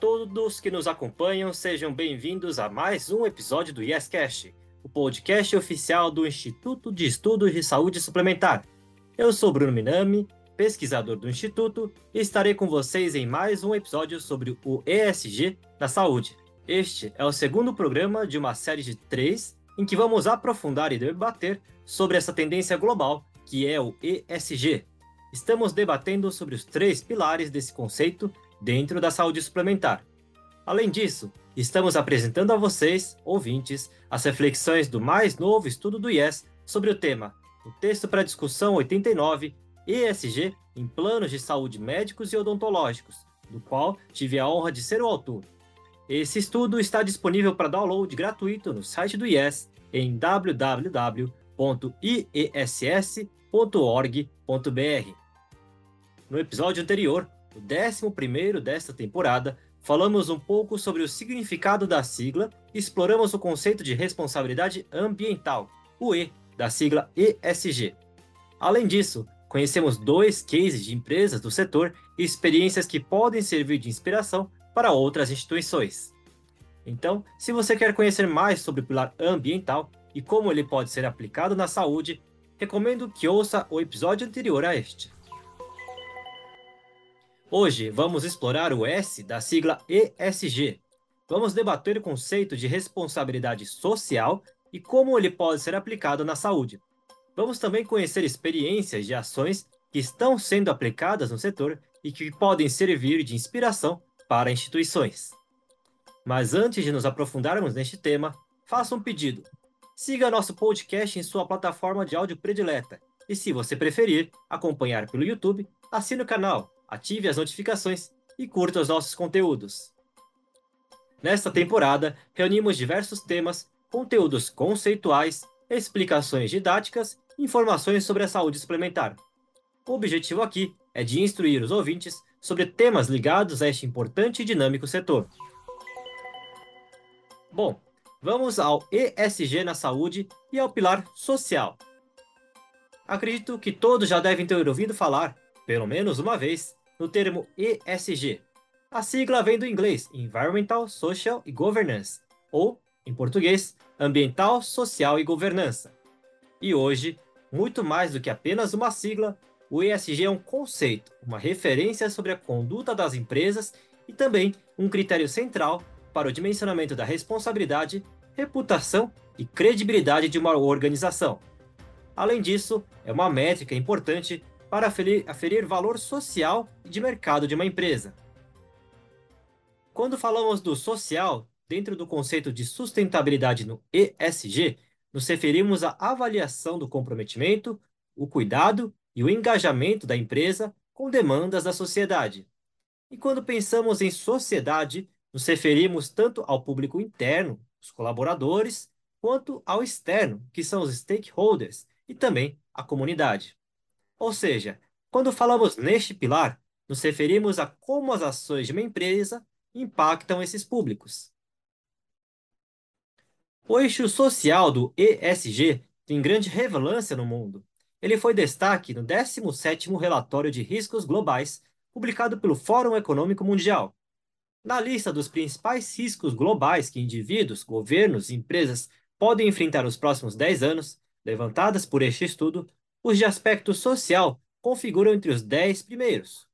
Todos que nos acompanham, sejam bem-vindos a mais um episódio do YesCast, o podcast oficial do Instituto de Estudos de Saúde Suplementar. Eu sou Bruno Minami, pesquisador do Instituto, e estarei com vocês em mais um episódio sobre o ESG na saúde. Este é o segundo programa de uma série de três em que vamos aprofundar e debater sobre essa tendência global que é o ESG. Estamos debatendo sobre os três pilares desse conceito dentro da saúde suplementar. Além disso, estamos apresentando a vocês, ouvintes, as reflexões do mais novo estudo do IES sobre o tema, o texto para discussão 89, ESG em planos de saúde médicos e odontológicos, do qual tive a honra de ser o autor. Esse estudo está disponível para download gratuito no site do IES em www.iess.org.br. No episódio anterior, o 11 desta temporada, falamos um pouco sobre o significado da sigla e exploramos o conceito de responsabilidade ambiental, o E, da sigla ESG. Além disso, conhecemos dois cases de empresas do setor e experiências que podem servir de inspiração para outras instituições. Então, se você quer conhecer mais sobre o pilar ambiental e como ele pode ser aplicado na saúde, recomendo que ouça o episódio anterior a este. Hoje vamos explorar o S da sigla ESG. Vamos debater o conceito de responsabilidade social e como ele pode ser aplicado na saúde. Vamos também conhecer experiências de ações que estão sendo aplicadas no setor e que podem servir de inspiração para instituições. Mas antes de nos aprofundarmos neste tema, faça um pedido. Siga nosso podcast em sua plataforma de áudio predileta. E se você preferir acompanhar pelo YouTube, assine o canal ative as notificações e curta os nossos conteúdos. Nesta temporada, reunimos diversos temas, conteúdos conceituais, explicações didáticas e informações sobre a saúde suplementar. O objetivo aqui é de instruir os ouvintes sobre temas ligados a este importante e dinâmico setor. Bom, vamos ao ESG na saúde e ao pilar social. Acredito que todos já devem ter ouvido falar, pelo menos uma vez, no termo ESG. A sigla vem do inglês Environmental, Social e Governance, ou, em português, Ambiental, Social e Governança. E hoje, muito mais do que apenas uma sigla, o ESG é um conceito, uma referência sobre a conduta das empresas e também um critério central para o dimensionamento da responsabilidade, reputação e credibilidade de uma organização. Além disso, é uma métrica importante para aferir, valor social e de mercado de uma empresa. Quando falamos do social, dentro do conceito de sustentabilidade no ESG, nos referimos à avaliação do comprometimento, o cuidado e o engajamento da empresa com demandas da sociedade. E quando pensamos em sociedade, nos referimos tanto ao público interno, os colaboradores, quanto ao externo, que são os stakeholders, e também a comunidade. Ou seja, quando falamos neste pilar, nos referimos a como as ações de uma empresa impactam esses públicos. O eixo social do ESG tem grande relevância no mundo. Ele foi destaque no 17º Relatório de Riscos Globais, publicado pelo Fórum Econômico Mundial. Na lista dos principais riscos globais que indivíduos, governos e empresas podem enfrentar nos próximos 10 anos, levantadas por este estudo, os de aspecto social configuram entre os dez primeiros.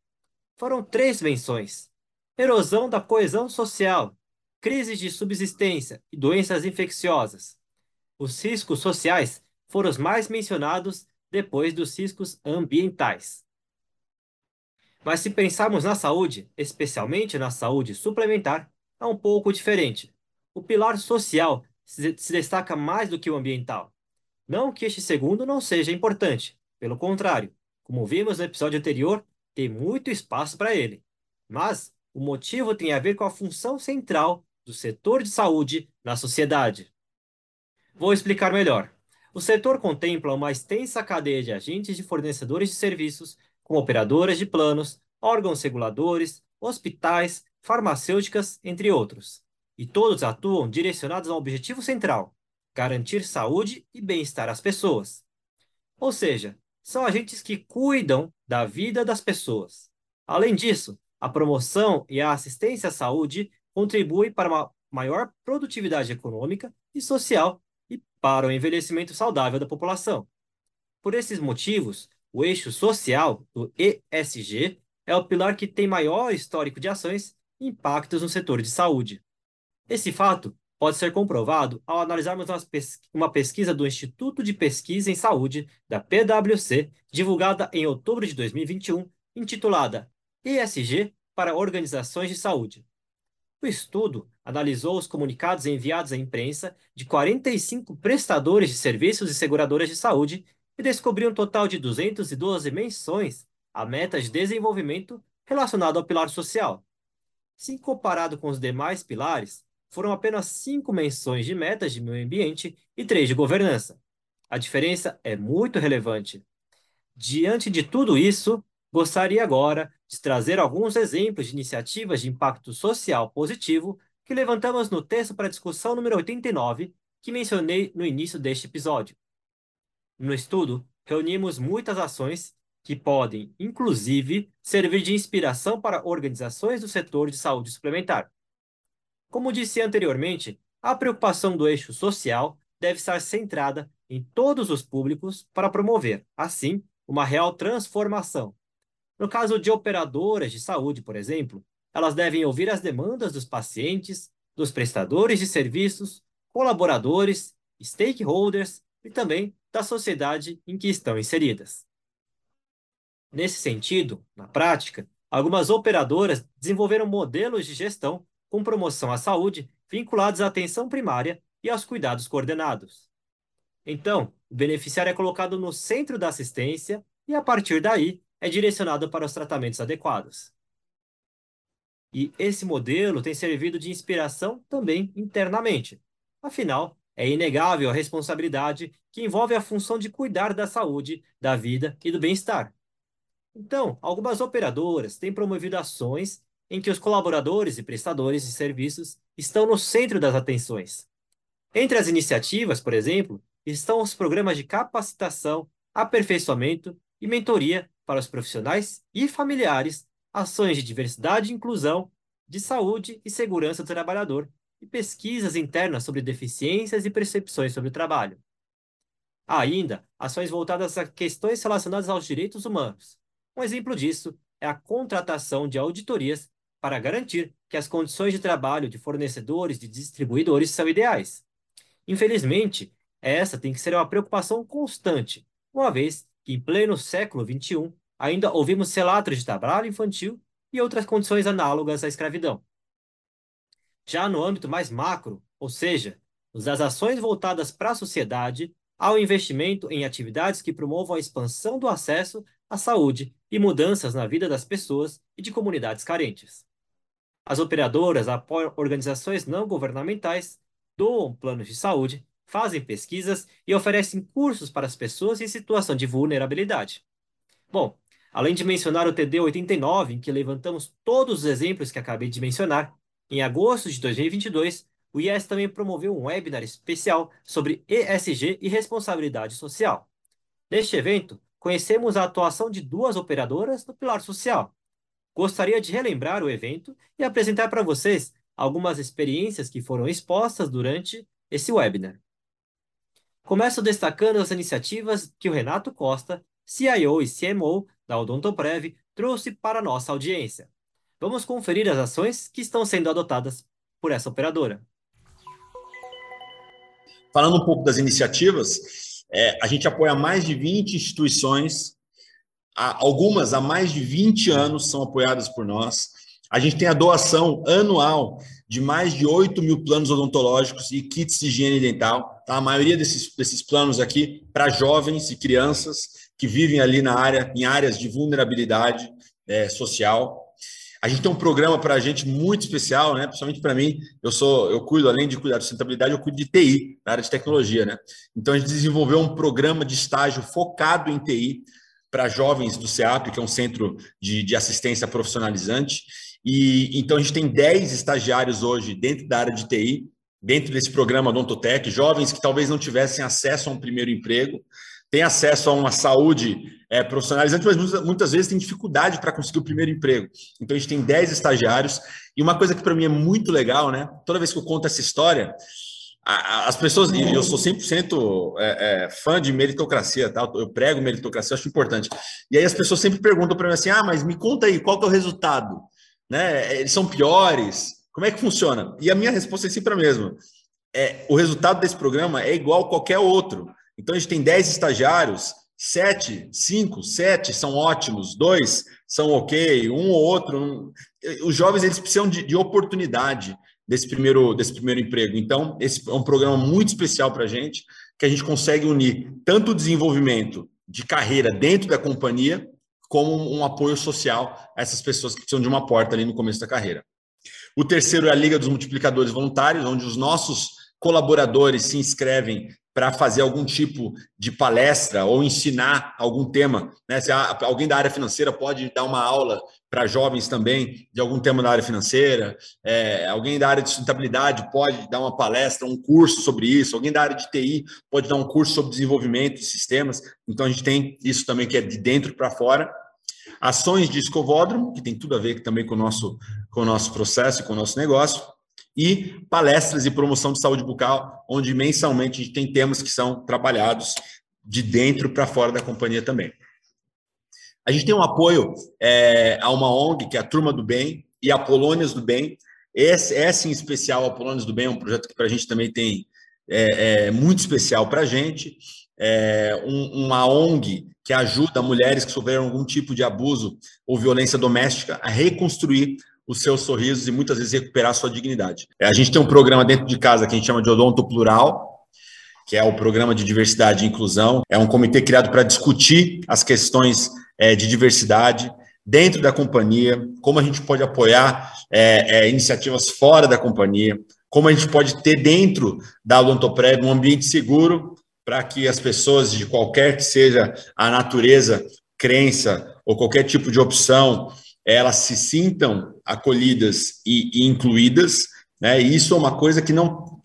Foram três menções: erosão da coesão social, crises de subsistência e doenças infecciosas. Os riscos sociais foram os mais mencionados depois dos riscos ambientais. Mas se pensarmos na saúde, especialmente na saúde suplementar, é um pouco diferente. O pilar social se destaca mais do que o ambiental. Não que este segundo não seja importante, pelo contrário, como vimos no episódio anterior, tem muito espaço para ele. Mas o motivo tem a ver com a função central do setor de saúde na sociedade. Vou explicar melhor. O setor contempla uma extensa cadeia de agentes de fornecedores de serviços, como operadoras de planos, órgãos reguladores, hospitais, farmacêuticas, entre outros. E todos atuam direcionados a um objetivo central: garantir saúde e bem-estar às pessoas. Ou seja, são agentes que cuidam da vida das pessoas. Além disso, A promoção e a assistência à saúde contribuem para uma maior produtividade econômica e social e para o envelhecimento saudável da população. Por esses motivos, o eixo social do ESG é o pilar que tem maior histórico de ações e impactos no setor de saúde. Esse fato pode ser comprovado ao analisarmos uma pesquisa do Instituto de Pesquisa em Saúde, da PwC, divulgada em outubro de 2021, intitulada ESG para Organizações de Saúde. O estudo analisou os comunicados enviados à imprensa de 45 prestadores de serviços e seguradoras de saúde e descobriu um total de 212 menções a metas de desenvolvimento relacionado ao pilar social. Se comparado com os demais pilares, foram apenas cinco menções de metas de meio ambiente e três de governança. A diferença é muito relevante. Diante de tudo isso, gostaria agora de trazer alguns exemplos de iniciativas de impacto social positivo que levantamos no texto para discussão número 89, que mencionei no início deste episódio. No estudo, reunimos muitas ações que podem, inclusive, servir de inspiração para organizações do setor de saúde suplementar. Como disse anteriormente, a preocupação do eixo social deve estar centrada em todos os públicos para promover, assim, uma real transformação. No caso de operadoras de saúde, por exemplo, elas devem ouvir as demandas dos pacientes, dos prestadores de serviços, colaboradores, stakeholders e também da sociedade em que estão inseridas. Nesse sentido, na prática, algumas operadoras desenvolveram modelos de gestão com promoção à saúde vinculados à atenção primária e aos cuidados coordenados. Então, o beneficiário é colocado no centro da assistência e, a partir daí, é direcionado para os tratamentos adequados. E esse modelo tem servido de inspiração também internamente. Afinal, é inegável a responsabilidade que envolve a função de cuidar da saúde, da vida e do bem-estar. Então, algumas operadoras têm promovido ações em que os colaboradores e prestadores de serviços estão no centro das atenções. Entre as iniciativas, por exemplo, estão os programas de capacitação, aperfeiçoamento e mentoria para os profissionais e familiares, ações de diversidade e inclusão, de saúde e segurança do trabalhador e pesquisas internas sobre deficiências e percepções sobre o trabalho. Há ainda ações voltadas a questões relacionadas aos direitos humanos. Um exemplo disso é a contratação de auditorias para garantir que as condições de trabalho de fornecedores e distribuidores são ideais. Infelizmente, essa tem que ser uma preocupação constante, uma vez que, em pleno século XXI, ainda ouvimos relatos de trabalho infantil e outras condições análogas à escravidão. Já no âmbito mais macro, ou seja, das ações voltadas para a sociedade, há o investimento em atividades que promovam a expansão do acesso à saúde e mudanças na vida das pessoas e de comunidades carentes. As operadoras apoiam organizações não governamentais, doam planos de saúde, fazem pesquisas e oferecem cursos para as pessoas em situação de vulnerabilidade. Bom, além de mencionar o TD 89, em que levantamos todos os exemplos que acabei de mencionar, em agosto de 2022, o IES também promoveu um webinar especial sobre ESG e responsabilidade social. Neste evento, conhecemos a atuação de duas operadoras no pilar social, Gostaria de relembrar o evento e apresentar para vocês algumas experiências que foram expostas durante esse webinar. Começo destacando as iniciativas que o Renato Costa, CIO e CMO da Odontoprev, trouxe para a nossa audiência. Vamos conferir as ações que estão sendo adotadas por essa operadora. Falando um pouco das iniciativas, é, a gente apoia mais de 20 instituições algumas há mais de 20 anos são apoiadas por nós. A gente tem a doação anual de mais de 8 mil planos odontológicos e kits de higiene dental. Tá? A maioria desses, desses planos aqui para jovens e crianças que vivem ali na área, em áreas de vulnerabilidade é, social. A gente tem um programa para a gente muito especial, né? Principalmente para mim, eu sou, eu cuido além de cuidar de sustentabilidade, eu cuido de TI, na área de tecnologia, né? Então a gente desenvolveu um programa de estágio focado em TI para jovens do CEAP, que é um centro de, de assistência profissionalizante. E então a gente tem 10 estagiários hoje dentro da área de TI, dentro desse programa Odontotec, jovens que talvez não tivessem acesso a um primeiro emprego. têm acesso a uma saúde é, profissionalizante, mas muitas, muitas vezes têm dificuldade para conseguir o primeiro emprego. Então, a gente tem 10 estagiários. E uma coisa que para mim é muito legal, né? Toda vez que eu conto essa história, as pessoas, e eu sou 100% é, é, fã de meritocracia, tá? eu prego meritocracia, acho importante. E aí as pessoas sempre perguntam para mim assim: ah, mas me conta aí, qual que é o resultado? Né? Eles são piores? Como é que funciona? E a minha resposta é sempre a mesma. É, o resultado desse programa é igual a qualquer outro. Então a gente tem 10 estagiários, 7, 5, 7 são ótimos, dois são ok, um ou outro. Um... Os jovens eles precisam de, de oportunidade desse primeiro, desse primeiro emprego. Então, esse é um programa muito especial para a gente, que a gente consegue unir tanto o desenvolvimento de carreira dentro da companhia, como um apoio social a essas pessoas que precisam de uma porta ali no começo da carreira. O terceiro é a Liga dos Multiplicadores Voluntários, onde os nossos colaboradores se inscrevem para fazer algum tipo de palestra ou ensinar algum tema. Né? Se alguém da área financeira pode dar uma aula para jovens também de algum tema da área financeira, é, alguém da área de sustentabilidade pode dar uma palestra, um curso sobre isso, alguém da área de TI pode dar um curso sobre desenvolvimento de sistemas. Então a gente tem isso também que é de dentro para fora. Ações de escovódromo, que tem tudo a ver também com o nosso, com o nosso processo e com o nosso negócio e palestras e promoção de saúde bucal, onde mensalmente a gente tem temas que são trabalhados de dentro para fora da companhia também. A gente tem um apoio é, a uma ONG, que é a Turma do Bem e a Polônias do Bem. Esse, esse em especial, a Polônias do Bem, é um projeto que para a gente também tem é, é muito especial para a gente. É um, uma ONG que ajuda mulheres que sofreram algum tipo de abuso ou violência doméstica a reconstruir os seus sorrisos e muitas vezes recuperar sua dignidade. É, a gente tem um programa dentro de casa que a gente chama de Odonto Plural, que é o programa de diversidade e inclusão. É um comitê criado para discutir as questões é, de diversidade dentro da companhia, como a gente pode apoiar é, é, iniciativas fora da companhia, como a gente pode ter dentro da Odontoprev um ambiente seguro para que as pessoas, de qualquer que seja a natureza, crença ou qualquer tipo de opção, elas se sintam acolhidas e, e incluídas, né? E isso é uma coisa que não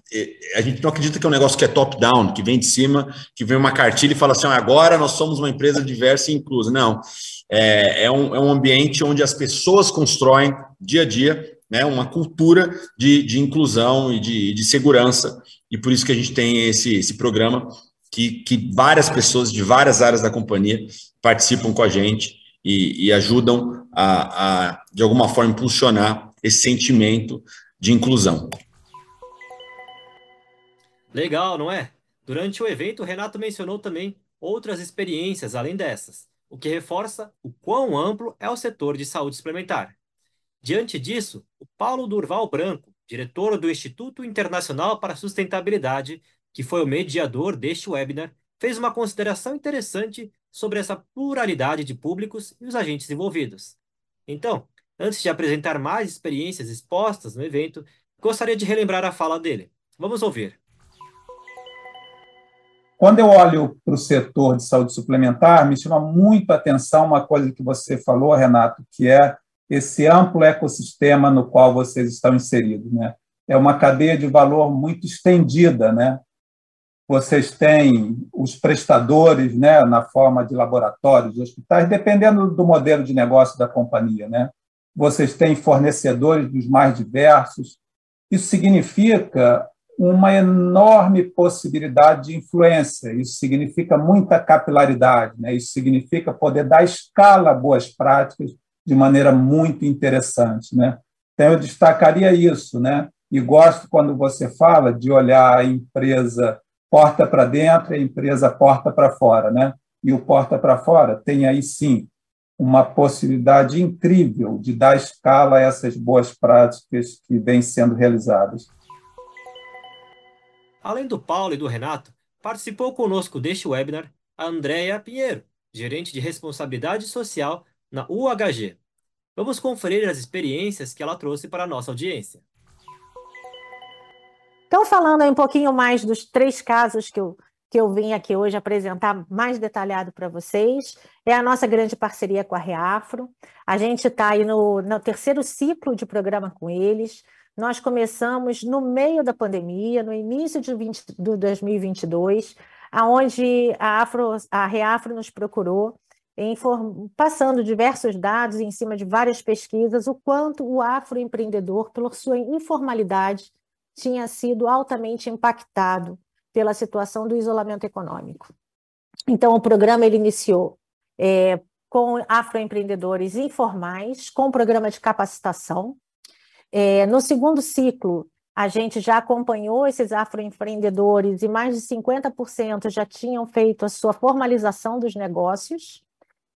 a gente não acredita que é um negócio que é top-down, que vem de cima, que vem uma cartilha e fala assim, agora nós somos uma empresa diversa e inclusa. Não, é, é, um, é um ambiente onde as pessoas constroem dia a dia né, uma cultura de, de inclusão e de, de segurança, e por isso que a gente tem esse, esse programa que, que várias pessoas de várias áreas da companhia participam com a gente e, e ajudam a, a, de alguma forma, impulsionar esse sentimento de inclusão. Legal, não é? Durante o evento, Renato mencionou também outras experiências além dessas, o que reforça o quão amplo é o setor de saúde suplementar. Diante disso, o Paulo Durval Branco, diretor do Instituto Internacional para a Sustentabilidade, que foi o mediador deste webinar, fez uma consideração interessante sobre essa pluralidade de públicos e os agentes envolvidos. Então, antes de apresentar mais experiências expostas no evento, gostaria de relembrar a fala dele. Vamos ouvir. Quando eu olho para o setor de saúde suplementar, me chama muito a atenção uma coisa que você falou, Renato, que é esse amplo ecossistema no qual vocês estão inseridos. Né? É uma cadeia de valor muito estendida, né? vocês têm os prestadores né, na forma de laboratórios, hospitais, dependendo do modelo de negócio da companhia. Né? Vocês têm fornecedores dos mais diversos. Isso significa uma enorme possibilidade de influência, isso significa muita capilaridade, né? isso significa poder dar escala a boas práticas de maneira muito interessante. Né? Então, eu destacaria isso, né? e gosto quando você fala de olhar a empresa porta para dentro e a empresa porta para fora, né? E o porta para fora tem aí sim uma possibilidade incrível de dar escala a essas boas práticas que vêm sendo realizadas. Além do Paulo e do Renato, participou conosco deste webinar a Andréia Pinheiro, gerente de responsabilidade social na UHG. Vamos conferir as experiências que ela trouxe para a nossa audiência. Então, falando um pouquinho mais dos três casos que eu, que eu vim aqui hoje apresentar mais detalhado para vocês, é a nossa grande parceria com a Reafro. A gente está aí no, no terceiro ciclo de programa com eles. Nós começamos no meio da pandemia, no início de 20, 2022. aonde a, Afro, a Reafro nos procurou, passando diversos dados em cima de várias pesquisas, o quanto o afroempreendedor, pela sua informalidade, tinha sido altamente impactado pela situação do isolamento econômico. Então, o programa ele iniciou é, com afroempreendedores informais, com um programa de capacitação. É, no segundo ciclo, a gente já acompanhou esses afroempreendedores e mais de 50% já tinham feito a sua formalização dos negócios.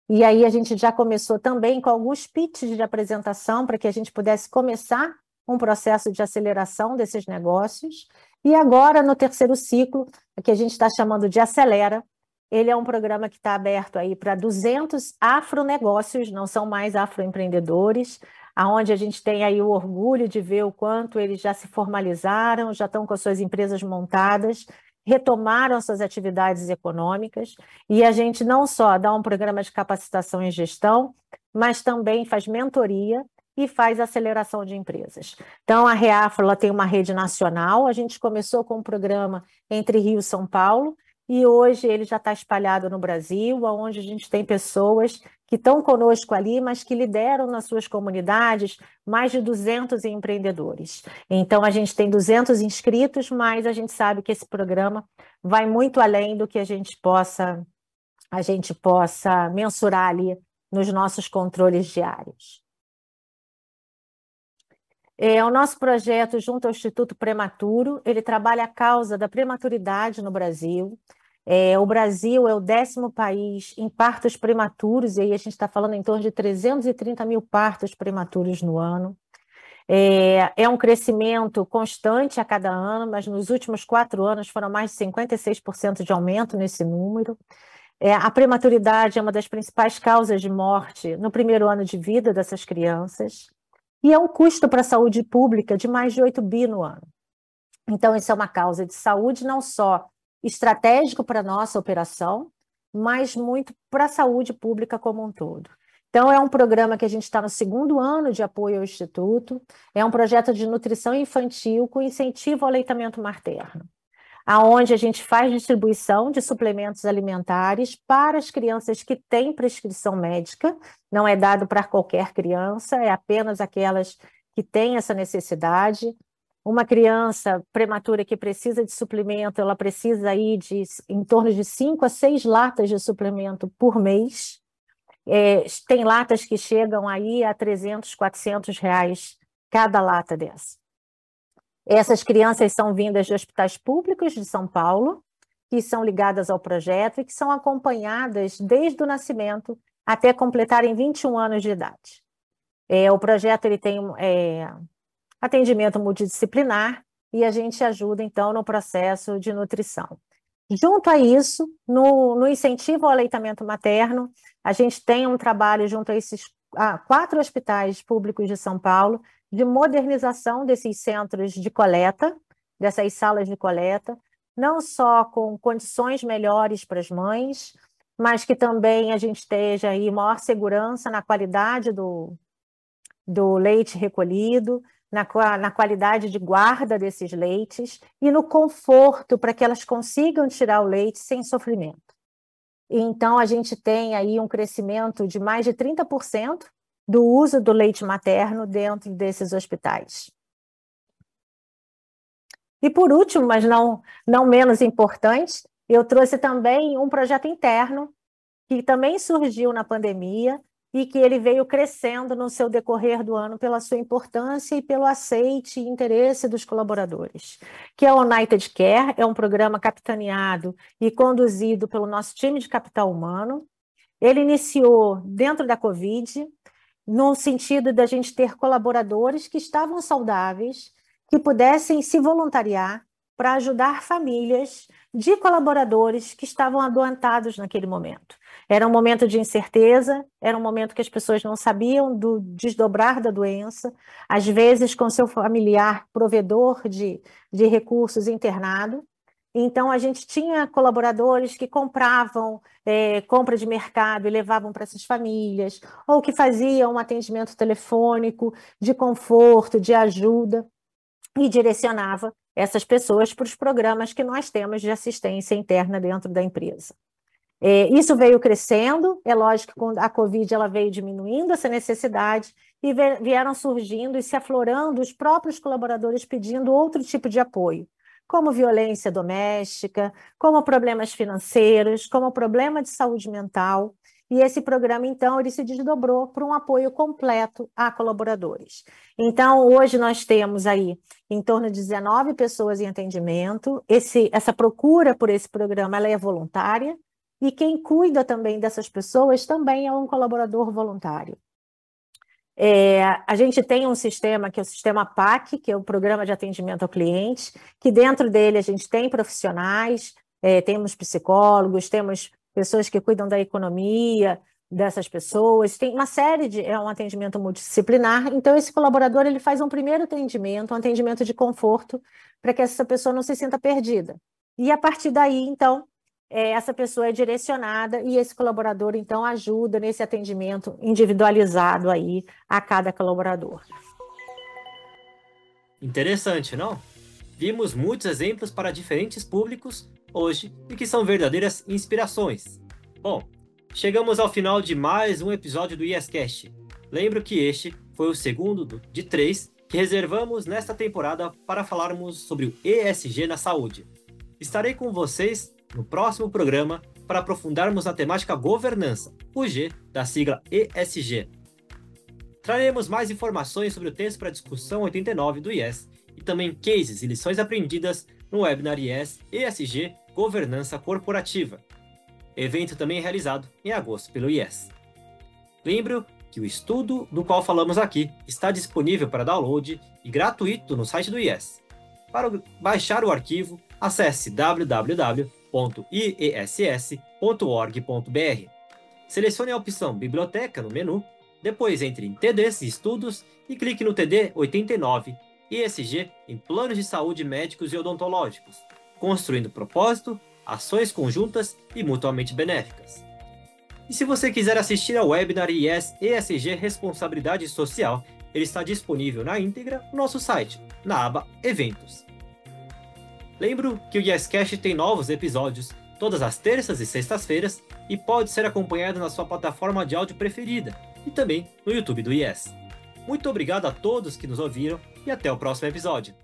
E aí a gente já começou também com alguns pitches de apresentação para que a gente pudesse começar um processo de aceleração desses negócios. E agora, no terceiro ciclo, que a gente está chamando de Acelera, ele é um programa que está aberto aí para 200 afronegócios, não são mais afroempreendedores, aonde a gente tem aí o orgulho de ver o quanto eles já se formalizaram, já estão com as suas empresas montadas, retomaram suas atividades econômicas, e a gente não só dá um programa de capacitação em gestão, mas também faz mentoria e faz aceleração de empresas. Então, a Reafro tem uma rede nacional, a gente começou com um programa entre Rio e São Paulo, e hoje ele já está espalhado no Brasil, onde a gente tem pessoas que estão conosco ali, mas que lideram nas suas comunidades mais de 200 empreendedores. Então, a gente tem 200 inscritos, mas a gente sabe que esse programa vai muito além do que a gente possa, a gente possa mensurar ali nos nossos controles diários. É, o nosso projeto, junto ao Instituto Prematuro, ele trabalha a causa da prematuridade no Brasil. É, o Brasil é o décimo país em partos prematuros, e aí a gente está falando em torno de 330 mil partos prematuros no ano. É, é, um crescimento constante a cada ano, mas nos últimos quatro anos foram mais de 56% de aumento nesse número. É, a prematuridade é uma das principais causas de morte no primeiro ano de vida dessas crianças e é um custo para a saúde pública de mais de 8 bi no ano. Então, isso é uma causa de saúde não só estratégico para a nossa operação, mas muito para a saúde pública como um todo. Então, é um programa que a gente está no segundo ano de apoio ao Instituto, é um projeto de nutrição infantil com incentivo ao aleitamento materno aonde a gente faz distribuição de suplementos alimentares para as crianças que têm prescrição médica, não é dado para qualquer criança, é apenas aquelas que têm essa necessidade. Uma criança prematura que precisa de suplemento, ela precisa aí de em torno de 5 a 6 latas de suplemento por mês. É, tem latas que chegam aí a 300, 400 reais cada lata dessa. Essas crianças são vindas de hospitais públicos de São Paulo, que são ligadas ao projeto e que são acompanhadas desde o nascimento até completarem 21 anos de idade. É, o projeto ele tem é, atendimento multidisciplinar e a gente ajuda, então, no processo de nutrição. Junto a isso, no, no incentivo ao aleitamento materno, a gente tem um trabalho junto a esses a quatro hospitais públicos de São Paulo de modernização desses centros de coleta, dessas salas de coleta, não só com condições melhores para as mães, mas que também a gente esteja aí maior segurança na qualidade do, do leite recolhido, na, na qualidade de guarda desses leites e no conforto para que elas consigam tirar o leite sem sofrimento. Então, a gente tem aí um crescimento de mais de 30% do uso do leite materno dentro desses hospitais. E por último, mas não, não menos importante, eu trouxe também um projeto interno que também surgiu na pandemia e que ele veio crescendo no seu decorrer do ano pela sua importância e pelo aceite e interesse dos colaboradores, que é o United Care, é um programa capitaneado e conduzido pelo nosso time de capital humano. Ele iniciou dentro da Covid, no sentido da gente ter colaboradores que estavam saudáveis, que pudessem se voluntariar para ajudar famílias de colaboradores que estavam adoentados naquele momento. Era um momento de incerteza, era um momento que as pessoas não sabiam do desdobrar da doença, às vezes com seu familiar provedor de, de recursos internado, então, a gente tinha colaboradores que compravam é, compra de mercado e levavam para essas famílias, ou que faziam um atendimento telefônico de conforto, de ajuda, e direcionava essas pessoas para os programas que nós temos de assistência interna dentro da empresa. É, isso veio crescendo, é lógico que a Covid ela veio diminuindo essa necessidade e vieram surgindo e se aflorando os próprios colaboradores pedindo outro tipo de apoio, como violência doméstica, como problemas financeiros, como problema de saúde mental. E esse programa, então, ele se desdobrou para um apoio completo a colaboradores. Então, hoje nós temos aí em torno de 19 pessoas em atendimento. Esse, essa procura por esse programa ela é voluntária, e quem cuida também dessas pessoas também é um colaborador voluntário. É, a gente tem um sistema que é o sistema PAC, que é o Programa de Atendimento ao Cliente, que dentro dele a gente tem profissionais, é, temos psicólogos, temos pessoas que cuidam da economia dessas pessoas, tem uma série de é um atendimento multidisciplinar. Então esse colaborador ele faz um primeiro atendimento, um atendimento de conforto para que essa pessoa não se sinta perdida. E a partir daí, então, é, essa pessoa é direcionada e esse colaborador então ajuda nesse atendimento individualizado aí a cada colaborador. Interessante, não? Vimos muitos exemplos para diferentes públicos hoje e que são verdadeiras inspirações. Bom, chegamos ao final de mais um episódio do YesCast. Lembro que este foi o segundo de três que reservamos nesta temporada para falarmos sobre o ESG na saúde. Estarei com vocês no próximo programa para aprofundarmos na temática governança, o G da sigla ESG. Traremos mais informações sobre o texto para discussão 89 do IES e também cases e lições aprendidas no webinar IES ESG Governança Corporativa, evento também realizado em agosto pelo IES. Lembro que o estudo do qual falamos aqui está disponível para download e gratuito no site do IES. Para baixar o arquivo, acesse www.iess.org.br. Selecione a opção Biblioteca no menu, depois entre em TDs e Estudos e clique no TD 89 ESG em Planos de Saúde Médicos e Odontológicos construindo propósito, ações conjuntas e mutuamente benéficas. E se você quiser assistir ao webinar IES ESG Responsabilidade Social, ele está disponível na íntegra no nosso site, na aba Eventos. Lembro que o YesCast tem novos episódios todas as terças e sextas-feiras e pode ser acompanhado na sua plataforma de áudio preferida e também no YouTube do Yes. Muito obrigado a todos que nos ouviram e até o próximo episódio.